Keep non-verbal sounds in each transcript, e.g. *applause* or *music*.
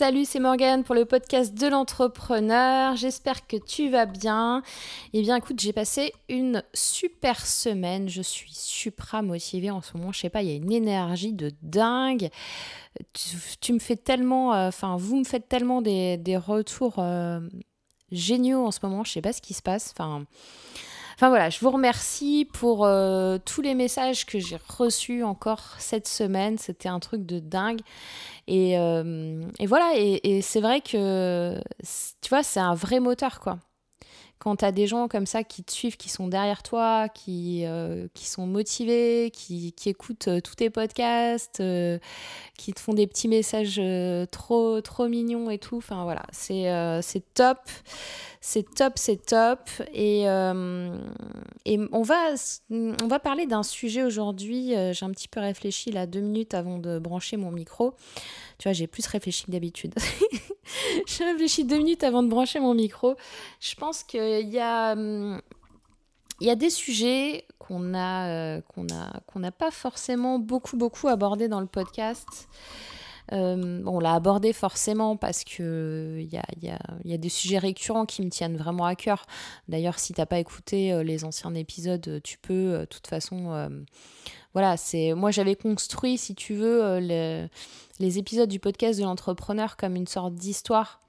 Salut, c'est Morgane pour le podcast de l'entrepreneur. J'espère que tu vas bien. Eh bien, écoute, j'ai passé une super semaine. Je suis supra motivée en ce moment. Je sais pas, il y a une énergie de dingue. Tu, me fais tellement, euh, enfin, vous me faites tellement des, retours euh, géniaux en ce moment. Je sais pas ce qui se passe. Enfin. Enfin voilà, je vous remercie pour euh, tous les messages que j'ai reçus encore cette semaine. C'était un truc de dingue. Et, euh, voilà, et, c'est vrai que, tu vois, c'est un vrai moteur, quoi quand tu as des gens comme ça qui te suivent, qui sont derrière toi, qui, euh, qui sont motivés, qui, qui écoutent tous tes podcasts, qui te font des petits messages trop, trop mignons et tout. Enfin voilà, c'est top. C'est top, c'est top. Et, euh, et on, va, on va parler d'un sujet aujourd'hui. Euh, j'ai un petit peu réfléchi là deux minutes avant de brancher mon micro. Tu vois, j'ai plus réfléchi que d'habitude. *laughs* *laughs* j'ai réfléchi deux minutes avant de brancher mon micro. Je pense qu'il y a, il y a des sujets qu'on a, euh, qu'on a, qu'on n'a pas forcément beaucoup, beaucoup abordé dans le podcast. Euh, on l'a abordé forcément parce que il y a, y, a, y a, des sujets récurrents qui me tiennent vraiment à cœur. D'ailleurs, si t'as pas écouté euh, les anciens épisodes, tu peux. Euh, de toute façon, voilà, c'est moi j'avais construit, si tu veux, les épisodes du podcast de l'entrepreneur comme une sorte d'histoire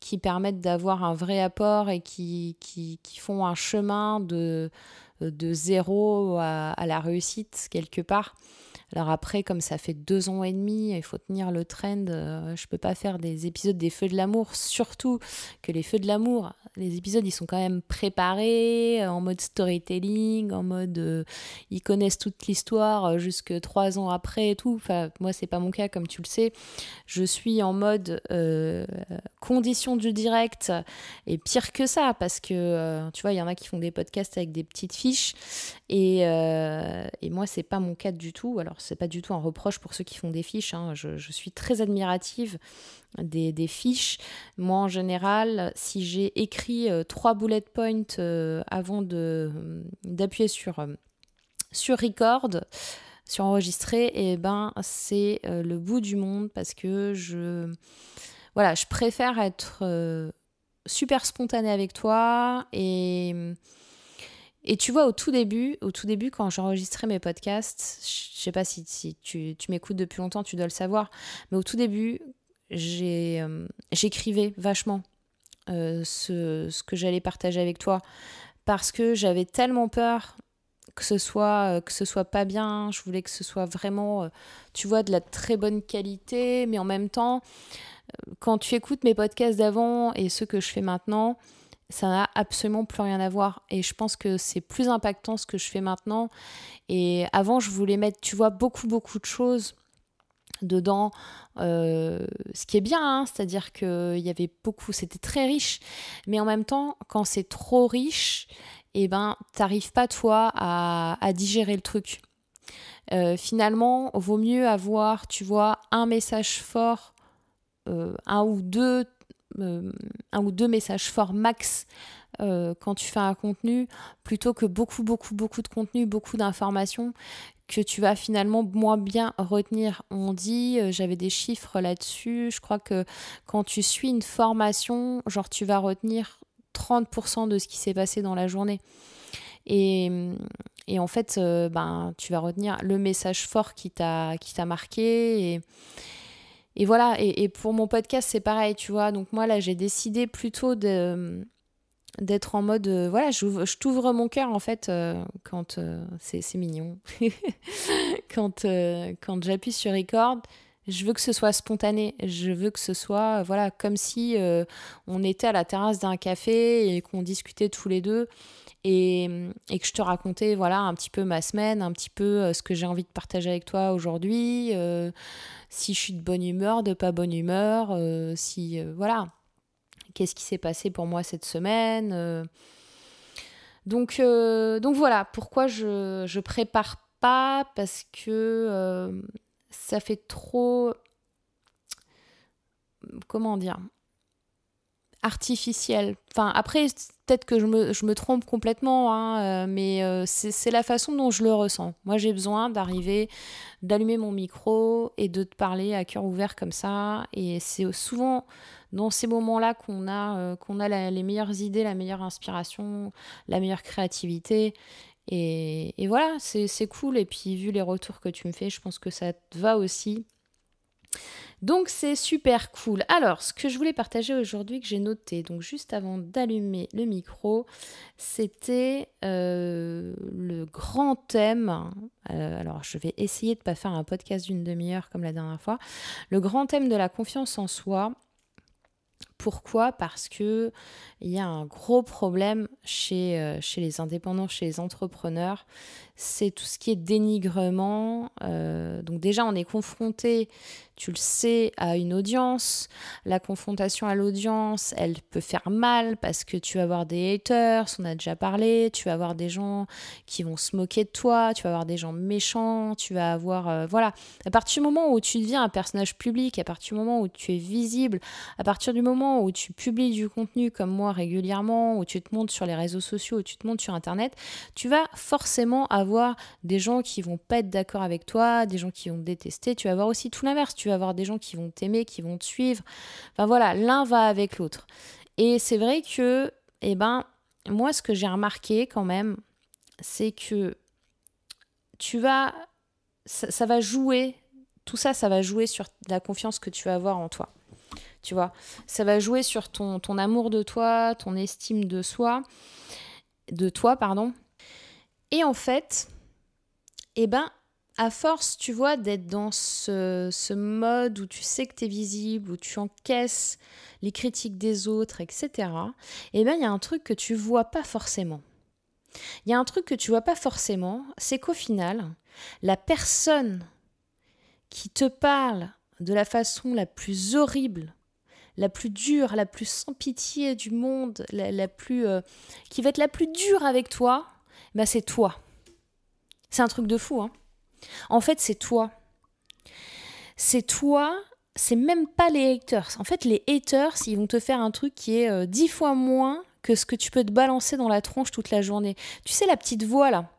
qui permettent d'avoir un vrai apport et qui, qui, font un chemin de, de zéro à la réussite quelque part. Alors après, comme ça fait deux ans et demi, il faut tenir le trend. Euh, je peux pas faire des épisodes des feux de l'amour, surtout que les feux de l'amour, les épisodes ils sont quand même préparés euh, en mode storytelling, en mode euh, ils connaissent toute l'histoire jusque trois ans après et tout. Enfin, moi c'est pas mon cas comme tu le sais. Je suis en mode condition du direct et pire que ça parce que tu vois il y en a qui font des podcasts avec des petites fiches et, et moi c'est pas mon cas du tout. C'est pas du tout un reproche pour ceux qui font des fiches. Hein. Je, suis très admirative des, fiches. Moi, en général, si j'ai écrit euh, trois bullet points euh, avant de, d'appuyer sur, euh, sur record, sur enregistrer, et eh ben c'est le bout du monde parce que je voilà, je préfère être super spontanée avec toi et et tu vois, au tout début, au tout début, quand j'enregistrais mes podcasts, je sais pas si, tu, tu m'écoutes depuis longtemps, tu dois le savoir, mais au tout début, euh, j'écrivais vachement euh, ce, ce, que j'allais partager avec toi parce que j'avais tellement peur que ce soit euh, que ce soit pas bien, je voulais que ce soit vraiment tu vois de la très bonne qualité mais en même temps quand tu écoutes mes podcasts d'avant et ceux que je fais maintenant, ça n'a absolument plus rien à voir. Et je pense que c'est plus impactant ce que je fais maintenant. Et avant, je voulais mettre, tu vois, beaucoup, beaucoup de choses dedans, euh, ce qui est bien, hein, c'est-à-dire qu'il y avait beaucoup, c'était très riche, mais en même temps, quand c'est trop riche, et eh ben, t'arrives pas toi à, digérer le truc. Euh, finalement, vaut mieux avoir, tu vois, un message fort, euh, un ou deux euh, un ou deux messages forts max euh, quand tu fais un contenu, plutôt que beaucoup, beaucoup, beaucoup de contenu, beaucoup d'informations que tu vas finalement moins bien retenir. On dit, euh, j'avais des chiffres là-dessus, je crois que quand tu suis une formation, genre tu vas retenir 30% de ce qui s'est passé dans la journée. Et, et en fait, ben, tu vas retenir le message fort qui t'a marqué. Et voilà, et, pour mon podcast, c'est pareil, tu vois. Donc moi, là, j'ai décidé plutôt de d'être en mode euh, voilà je, t'ouvre mon cœur en fait euh, quand euh, c'est, mignon. *laughs* Quand quand j'appuie sur record je veux que ce soit spontané. Je veux que ce soit voilà comme si on était à la terrasse d'un café et qu'on discutait tous les deux et, que je te racontais voilà un petit peu ma semaine, un petit peu euh, ce que j'ai envie de partager avec toi aujourd'hui, euh, si je suis de bonne humeur, de pas bonne humeur, euh, si voilà, qu'est-ce qui s'est passé pour moi cette semaine. donc, donc voilà, pourquoi je, je prépare pas parce que ça fait trop comment dire artificielle. Enfin, après, peut-être que je me, trompe complètement, hein, euh, mais euh, c'est la façon dont je le ressens. Moi, j'ai besoin d'arriver, d'allumer mon micro et de te parler à cœur ouvert comme ça. Et c'est souvent dans ces moments-là qu'on a, euh, a les meilleures idées, la meilleure inspiration, la meilleure créativité. Et, et voilà, c'est cool. Et puis, vu les retours que tu me fais, je pense que ça te va aussi. Donc c'est super cool. Alors, ce que je voulais partager aujourd'hui, que j'ai noté, donc juste avant d'allumer le micro, c'était euh, le grand thème. Euh, alors, je vais essayer de ne pas faire un podcast d'une demi-heure comme la dernière fois. Le grand thème de la confiance en soi. Pourquoi? Parce que il y a un gros problème chez, euh, chez les indépendants, chez les entrepreneurs, c'est tout ce qui est dénigrement. donc déjà, on est confronté tu le sais, à une audience. La confrontation à l'audience, elle peut faire mal parce que tu vas avoir des haters, on a déjà parlé, tu vas avoir des gens qui vont se moquer de toi, tu vas avoir des gens méchants, tu vas avoir... Euh, voilà, à partir du moment où tu deviens un personnage public, à partir du moment où tu es visible, à partir du moment où tu publies du contenu comme moi régulièrement, où tu te montres sur les réseaux sociaux, où tu te montres sur Internet, tu vas forcément avoir des gens qui vont pas être d'accord avec toi, des gens qui vont te détester, tu vas avoir aussi tout l'inverse, tu avoir des gens qui vont t'aimer, qui vont te suivre. Enfin voilà, l'un va avec l'autre. Et c'est vrai que, eh ben, moi, ce que j'ai remarqué quand même, c'est que tu vas, ça, va jouer, tout ça, ça va jouer sur la confiance que tu vas avoir en toi. Tu vois, ça va jouer sur ton, ton amour de toi, ton estime de soi, de toi, pardon. Et en fait, eh ben, à force, tu vois, d'être dans ce, mode où tu sais que tu es visible, où tu encaisses les critiques des autres, etc., eh bien, il y a un truc que tu vois pas forcément. Il y a un truc que tu vois pas forcément, c'est qu'au final, la personne qui te parle de la façon la plus horrible, la plus dure, la plus sans pitié du monde, la, plus, euh, qui va être la plus dure avec toi, bah c'est toi. C'est un truc de fou, hein. En fait, c'est toi. C'est toi, c'est même pas les haters. En fait, les haters, ils vont te faire un truc qui est euh, dix fois moins que ce que tu peux te balancer dans la tronche toute la journée. Tu sais, la petite voix là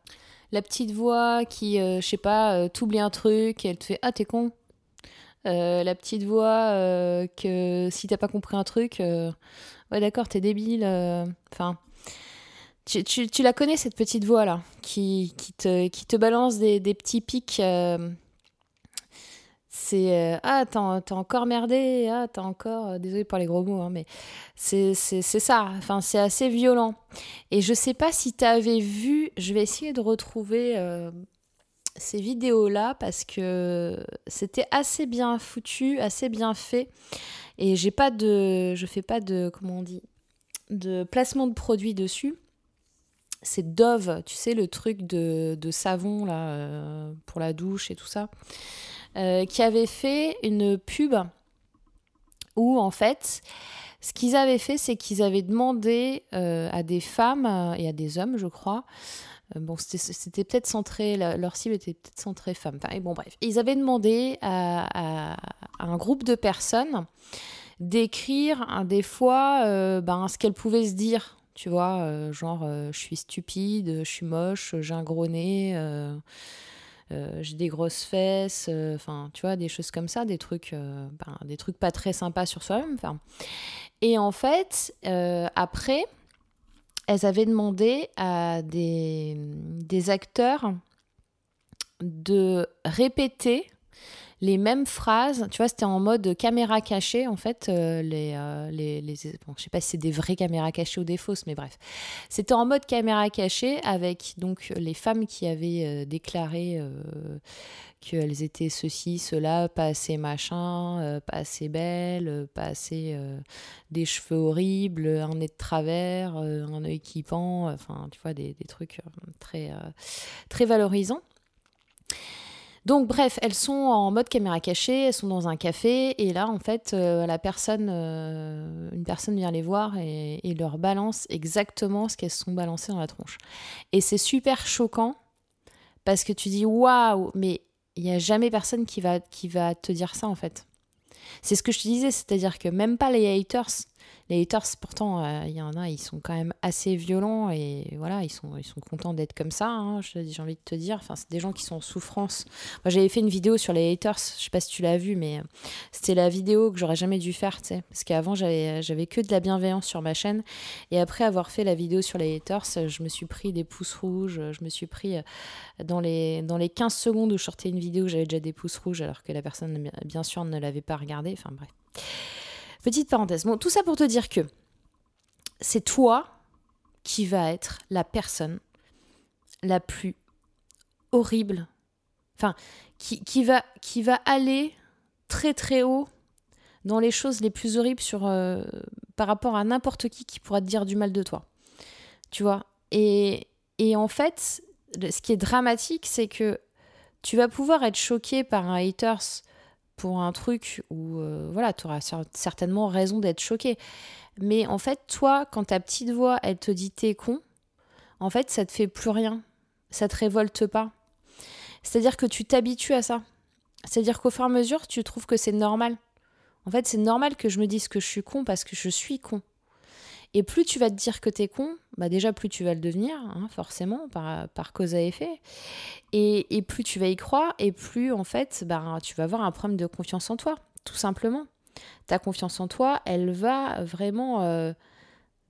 La petite voix qui, euh, je sais pas, euh, t'oublie un truc et elle te fait Ah, t'es con. La petite voix que si t'as pas compris un truc, ouais, d'accord, t'es débile. Enfin. Tu, la connais, cette petite voix-là, qui, qui, te, qui te balance des, petits pics. Euh, c'est euh, Ah, t'as encore merdé, ah, t'as encore. Euh, désolé pour les gros mots, hein, mais c'est ça. Enfin, c'est assez violent. Et je sais pas si t'avais vu, je vais essayer de retrouver ces vidéos-là parce que c'était assez bien foutu, assez bien fait. Et j'ai pas de. Je fais pas de. Comment on dit De placement de produits dessus c'est Dove, tu sais, le truc de, savon là, euh, pour la douche et tout ça, euh, qui avait fait une pub où en fait, ce qu'ils avaient fait, c'est qu'ils avaient demandé euh, à des femmes et à des hommes, je crois, bon, c'était peut-être centré, leur cible était peut-être centrée femmes, et bon, bref, ils avaient demandé à, un groupe de personnes d'écrire des fois ben, ce qu'elles pouvaient se dire. Tu vois, euh, genre euh, je suis stupide, je suis moche, j'ai un gros nez, euh, j'ai des grosses fesses, enfin tu vois, des choses comme ça, des trucs, ben, des trucs pas très sympas sur soi-même. Et en fait, après, elles avaient demandé à des, acteurs de répéter les mêmes phrases. Tu vois, c'était en mode caméra cachée, en fait. Euh, euh, les, les, bon, je sais pas si c'est des vraies caméras cachées ou des fausses, mais bref. C'était en mode caméra cachée avec donc les femmes qui avaient euh, déclaré qu'elles étaient ceci, cela, pas assez machin, pas assez belles, pas assez des cheveux horribles, un nez de travers, un œil qui pend, enfin, tu vois, des, des trucs très, très valorisants. Donc bref, elles sont en mode caméra cachée, elles sont dans un café et là en fait euh, la personne, euh, une personne vient les voir et, leur balance exactement ce qu'elles sont balancées dans la tronche. Et c'est super choquant parce que tu dis waouh, mais il n'y a jamais personne qui va, qui va te dire ça en fait. C'est ce que je te disais, c'est-à-dire que même pas les haters, Les haters, pourtant, euh, il y en a, ils sont quand même assez violents et voilà, ils sont, ils sont contents d'être comme ça, hein, j'ai envie de te dire. Enfin, c'est des gens qui sont en souffrance. Moi, j'avais fait une vidéo sur les haters, je sais pas si tu l'as vu, mais c'était la vidéo que j'aurais jamais dû faire, tu sais. Parce qu'avant, j'avais, j'avais que de la bienveillance sur ma chaîne. Et après avoir fait la vidéo sur les haters, je me suis pris des pouces rouges, je me suis pris euh, dans les, dans les 15 secondes où je sortais une vidéo, j'avais déjà des pouces rouges alors que la personne, bien sûr, ne l'avait pas regardé. Enfin, bref. Petite parenthèse. Bon, tout ça pour te dire que c'est toi qui va être la personne la plus horrible, enfin, qui, qui, va, qui va aller très très haut dans les choses les plus horribles sur, euh, par rapport à n'importe qui qui pourra te dire du mal de toi. Tu vois? Et, et en fait, ce qui est dramatique, c'est que tu vas pouvoir être choqué par un haters pour un truc où euh, voilà, tu auras certainement raison d'être choqué. Mais en fait, toi, quand ta petite voix, elle te dit t'es con, en fait, ça te fait plus rien. Ça te révolte pas. C'est-à-dire que tu t'habitues à ça. C'est-à-dire qu'au fur et à mesure, tu trouves que c'est normal. En fait, c'est normal que je me dise que je suis con parce que je suis con. Et plus tu vas te dire que t'es con, bah déjà plus tu vas le devenir, hein, forcément, par, cause à effet. Et, et, plus tu vas y croire, et plus en fait, bah, tu vas avoir un problème de confiance en toi, tout simplement. Ta confiance en toi, elle va vraiment euh,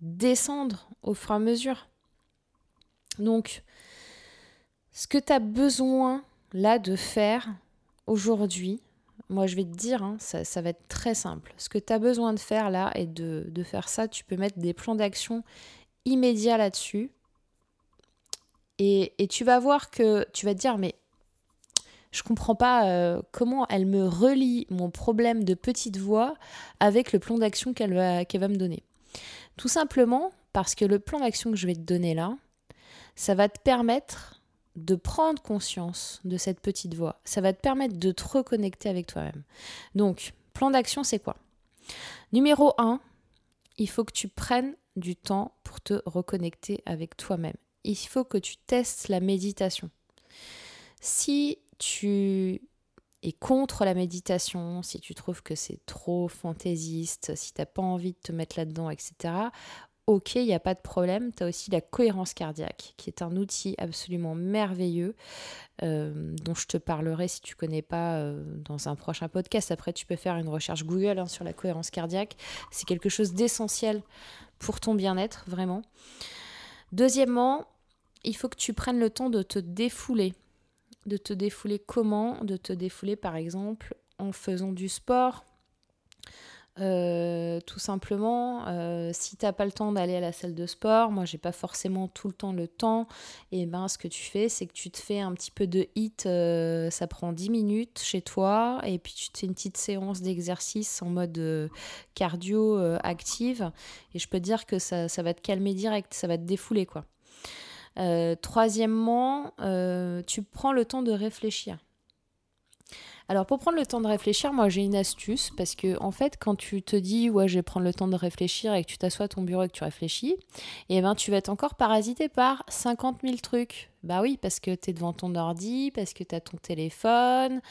descendre au fur et à mesure. Donc, ce que tu as besoin là de faire aujourd'hui, moi, je vais te dire, hein, ça, va être très simple. Ce que tu as besoin de faire là et de, faire ça, tu peux mettre des plans d'action immédiats là-dessus. Et, tu vas voir que tu vas te dire, mais je comprends pas euh, comment elle me relie mon problème de petite voix avec le plan d'action qu'elle va, qu'elle va me donner. Tout simplement parce que le plan d'action que je vais te donner là, ça va te permettre de prendre conscience de cette petite voix. Ça va te permettre de te reconnecter avec toi-même. Donc, plan d'action, c'est quoi? Numéro 1, il faut que tu prennes du temps pour te reconnecter avec toi-même. Il faut que tu testes la méditation. Si tu es contre la méditation, si tu trouves que c'est trop fantaisiste, si tu n'as pas envie de te mettre là-dedans, etc., ok, il n'y a pas de problème. Tu as aussi la cohérence cardiaque, qui est un outil absolument merveilleux, euh, dont je te parlerai si tu connais pas euh, dans un prochain podcast. Après, tu peux faire une recherche Google hein, sur la cohérence cardiaque. C'est quelque chose d'essentiel pour ton bien-être, vraiment. Deuxièmement, il faut que tu prennes le temps de te défouler. De te défouler comment? De te défouler, par exemple, en faisant du sport, euh, tout simplement, euh, si t'as pas le temps d'aller à la salle de sport, moi j'ai pas forcément tout le temps le temps, et ben ce que tu fais, c'est que tu te fais un petit peu de hit, euh, ça prend 10 minutes chez toi, et puis tu te fais une petite séance d'exercice en mode cardio active, et je peux te dire que ça, ça, va te calmer direct, ça va te défouler quoi. troisièmement, tu prends le temps de réfléchir. Alors pour prendre le temps de réfléchir, moi j'ai une astuce parce que en fait quand tu te dis ouais je vais prendre le temps de réfléchir et que tu t'assois à ton bureau et que tu réfléchis, et eh ben tu vas être encore parasité par 50 000 trucs. Bah oui parce que tu es devant ton ordi, parce que tu as ton téléphone,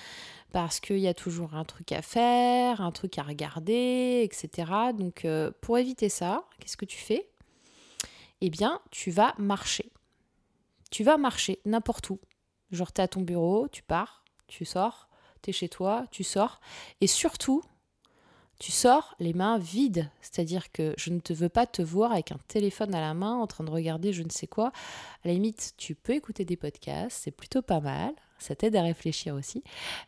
parce qu'il y a toujours un truc à faire, un truc à regarder, etc. Donc euh, pour éviter ça, qu'est-ce que tu fais? Eh bien tu vas marcher. Tu vas marcher n'importe où. Genre tu es à ton bureau, tu pars, tu sors, tu es chez toi, tu sors. Et surtout, tu sors les mains vides. C'est-à-dire que je ne te veux pas te voir avec un téléphone à la main en train de regarder je ne sais quoi. À la limite, tu peux écouter des podcasts, c'est plutôt pas mal. Ça t'aide à réfléchir aussi.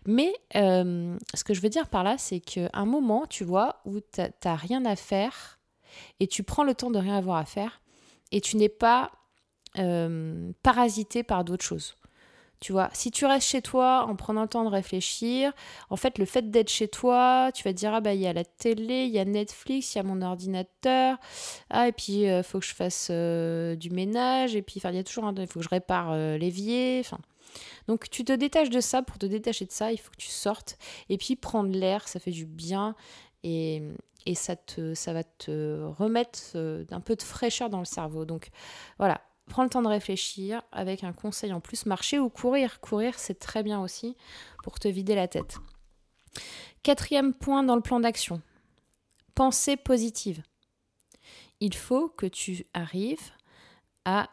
Mais euh, ce que je veux dire par là, c'est qu'à un moment, tu vois, où tu n'as rien à faire et tu prends le temps de rien avoir à faire et tu n'es pas euh, parasité par d'autres choses. Tu vois, si tu restes chez toi en prenant le temps de réfléchir, en fait, le fait d'être chez toi, tu vas te dire, ah bah, il y a la télé, il y a Netflix, il y a mon ordinateur, ah, et puis, il euh, faut que je fasse euh, du ménage, et puis, il y a toujours un, il faut que je répare euh, l'évier. Donc, tu te détaches de ça. Pour te détacher de ça, il faut que tu sortes, et puis prendre l'air, ça fait du bien, et, et ça, te, ça va te remettre un peu de fraîcheur dans le cerveau. Donc, voilà, prends le temps de réfléchir avec un conseil en plus, marcher ou courir? Courir, c'est très bien aussi pour te vider la tête. Quatrième point dans le plan d'action, pensée positive. il faut que tu arrives à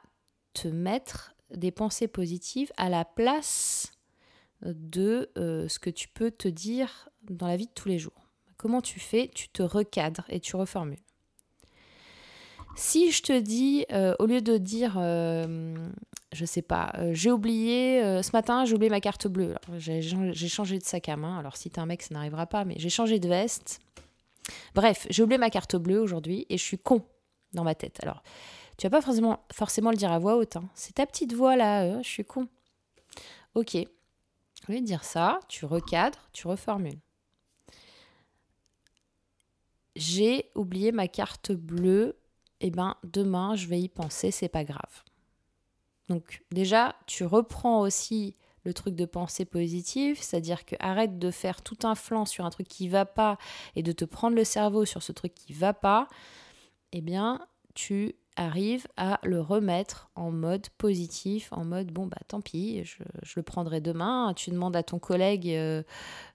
te mettre des pensées positives à la place de euh, ce que tu peux te dire dans la vie de tous les jours. Comment tu fais? Tu te recadres et tu reformules. Si je te dis, euh, au lieu de dire, euh, je sais pas, j'ai oublié, ce matin j'ai oublié ma carte bleue, j'ai changé de sac à main, alors si t'es un mec ça n'arrivera pas, mais j'ai changé de veste. Bref, j'ai oublié ma carte bleue aujourd'hui et je suis con dans ma tête. Alors, tu vas pas forcément, forcément le dire à voix haute, hein. c'est ta petite voix là, je suis con. Ok, au lieu dire ça, tu recadres, tu reformules. J'ai oublié ma carte bleue. Eh ben, demain, je vais y penser, c'est pas grave. Donc, déjà, tu reprends aussi le truc de pensée positive, c'est-à-dire que arrête de faire tout un flanc sur un truc qui va pas et de te prendre le cerveau sur ce truc qui va pas. Eh bien, tu arrive à le remettre en mode positif, en mode bon bah tant pis, je, le prendrai demain. Tu demandes à ton collègue euh,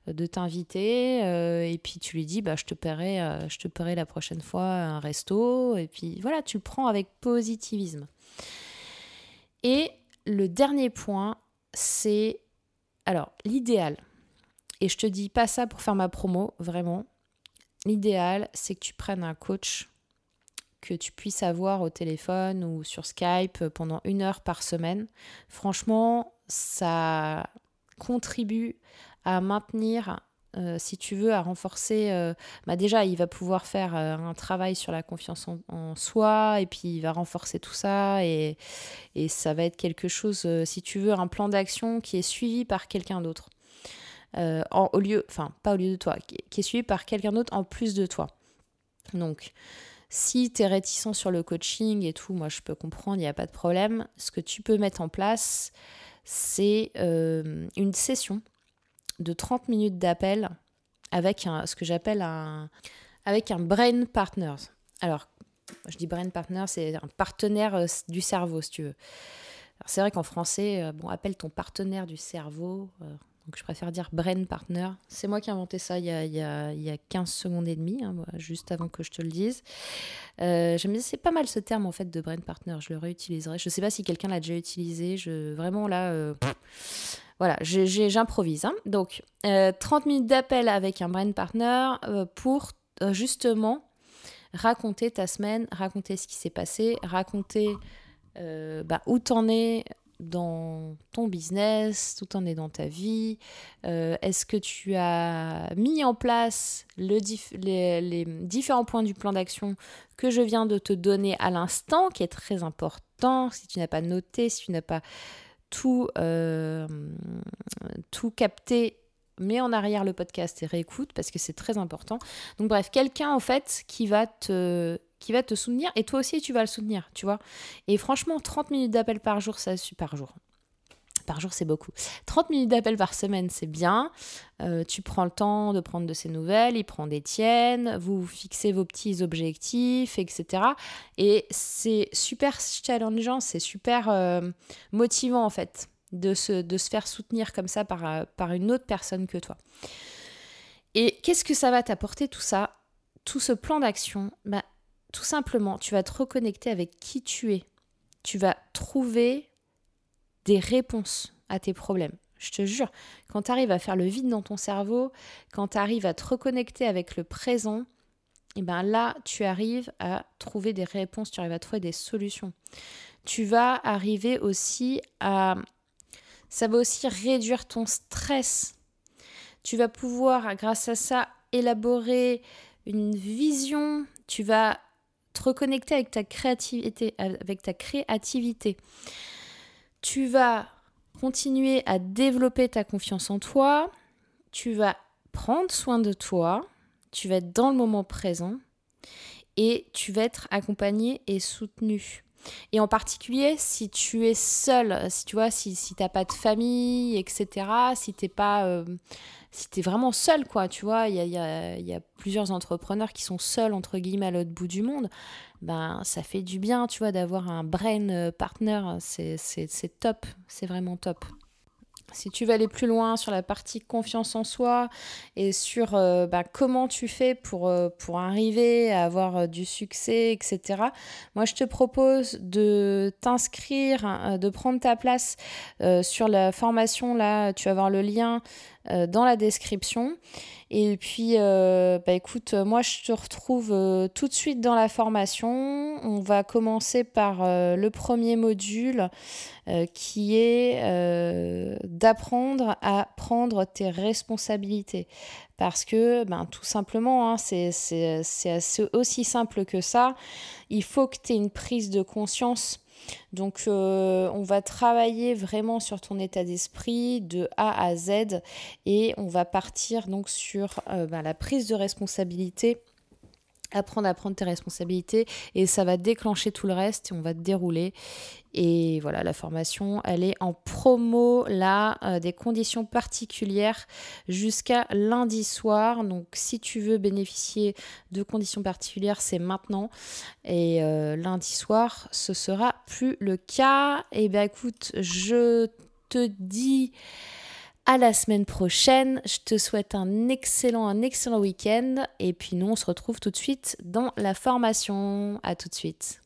de t'inviter euh, et puis tu lui dis bah je te paierai, euh, je te paierai la prochaine fois un resto et puis voilà tu le prends avec positivisme. Et le dernier point c'est alors l'idéal et je te dis pas ça pour faire ma promo vraiment. L'idéal c'est que tu prennes un coach que tu puisses avoir au téléphone ou sur Skype pendant une heure par semaine. Franchement, ça contribue à maintenir, euh, si tu veux, à renforcer. Euh, bah déjà, il va pouvoir faire euh, un travail sur la confiance en, soi et puis il va renforcer tout ça et, ça va être quelque chose, si tu veux, un plan d'action qui est suivi par quelqu'un d'autre. au lieu, enfin, pas au lieu de toi, qui, qui est suivi par quelqu'un d'autre en plus de toi. Donc, si tu es réticent sur le coaching et tout, moi je peux comprendre, il n'y a pas de problème. Ce que tu peux mettre en place, c'est euh, une session de 30 minutes d'appel avec un, ce que j'appelle un, brain partner. Alors, je dis brain partner, c'est un partenaire euh, du cerveau, si tu veux. C'est vrai qu'en français, euh, bon, appelle ton partenaire du cerveau. Je préfère dire brain partner. C'est moi qui ai inventé ça il y a, il y a, il y a 15 secondes et demie, hein, juste avant que je te le dise. Euh, c'est pas mal ce terme en fait de brain partner, je le réutiliserai. Je sais pas si quelqu'un l'a déjà utilisé, je, vraiment là, euh, voilà, j'improvise. Hein. Donc 30 euh, minutes d'appel avec un brain partner euh, pour justement raconter ta semaine, raconter ce qui s'est passé, raconter bah, où t'en es dans ton business, tout en est dans ta vie. Euh, Est-ce que tu as mis en place le les, différents points du plan d'action que je viens de te donner à l'instant, qui est très important Si tu n'as pas noté, si tu n'as pas tout, euh, tout capté, mets en arrière le podcast et réécoute parce que c'est très important. Donc bref, quelqu'un en fait qui va te qui va te soutenir et toi aussi tu vas le soutenir, tu vois. Et franchement, 30 minutes d'appel par jour, ça par jour. Par jour, c'est beaucoup. 30 minutes d'appel par semaine, c'est bien. Euh, tu prends le temps de prendre de ses nouvelles, il prend des tiennes, vous fixez vos petits objectifs, etc. Et c'est super challengeant, c'est super euh, motivant en fait de se, faire soutenir comme ça par, euh, par une autre personne que toi. Et qu'est-ce que ça va t'apporter tout ça? Tout ce plan d'action bah, tout simplement, tu vas te reconnecter avec qui tu es. Tu vas trouver des réponses à tes problèmes. Je te jure, quand tu arrives à faire le vide dans ton cerveau, quand tu arrives à te reconnecter avec le présent, et eh ben là, tu arrives à trouver des réponses, tu arrives à trouver des solutions. Tu vas arriver aussi à... Ça va aussi réduire ton stress. Tu vas pouvoir, grâce à ça, élaborer une vision. Tu vas te reconnecter avec ta créativité, avec ta créativité. Tu vas continuer à développer ta confiance en toi, tu vas prendre soin de toi, tu vas être dans le moment présent et tu vas être accompagné et soutenu. Et en particulier, si tu es seul, si tu vois, si, si t'as pas de famille, etc., si t'es pas, euh, si t'es vraiment seul, quoi, tu vois, il y a, y, plusieurs entrepreneurs qui sont seuls, entre guillemets, à l'autre bout du monde, ben, ça fait du bien, tu vois, d'avoir un brain partner, c'est top, c'est vraiment top. Si tu veux aller plus loin sur la partie confiance en soi et sur euh, bah, comment tu fais pour, euh, arriver à avoir euh, du succès, etc., moi je te propose de t'inscrire, de prendre ta place sur la formation. Là, tu vas voir le lien dans la description. Et puis, euh, bah écoute, moi je te retrouve euh, tout de suite dans la formation. On va commencer par euh, le premier module qui est d'apprendre à prendre tes responsabilités. Parce que, ben, tout simplement, hein, c'est aussi simple que ça. Il faut que tu aies une prise de conscience donc euh, on va travailler vraiment sur ton état d'esprit de A à Z et on va partir donc sur euh, bah, la prise de responsabilité apprendre à prendre tes responsabilités et ça va déclencher tout le reste et on va te dérouler. Et voilà, la formation, elle est en promo là, euh, des conditions particulières jusqu'à lundi soir. Donc si tu veux bénéficier de conditions particulières, c'est maintenant. Et euh, lundi soir, ce sera plus le cas. Et eh bien écoute, je te dis à la semaine prochaine. Je te souhaite un excellent, un excellent week-end. Et puis nous, on se retrouve tout de suite dans la formation. À tout de suite.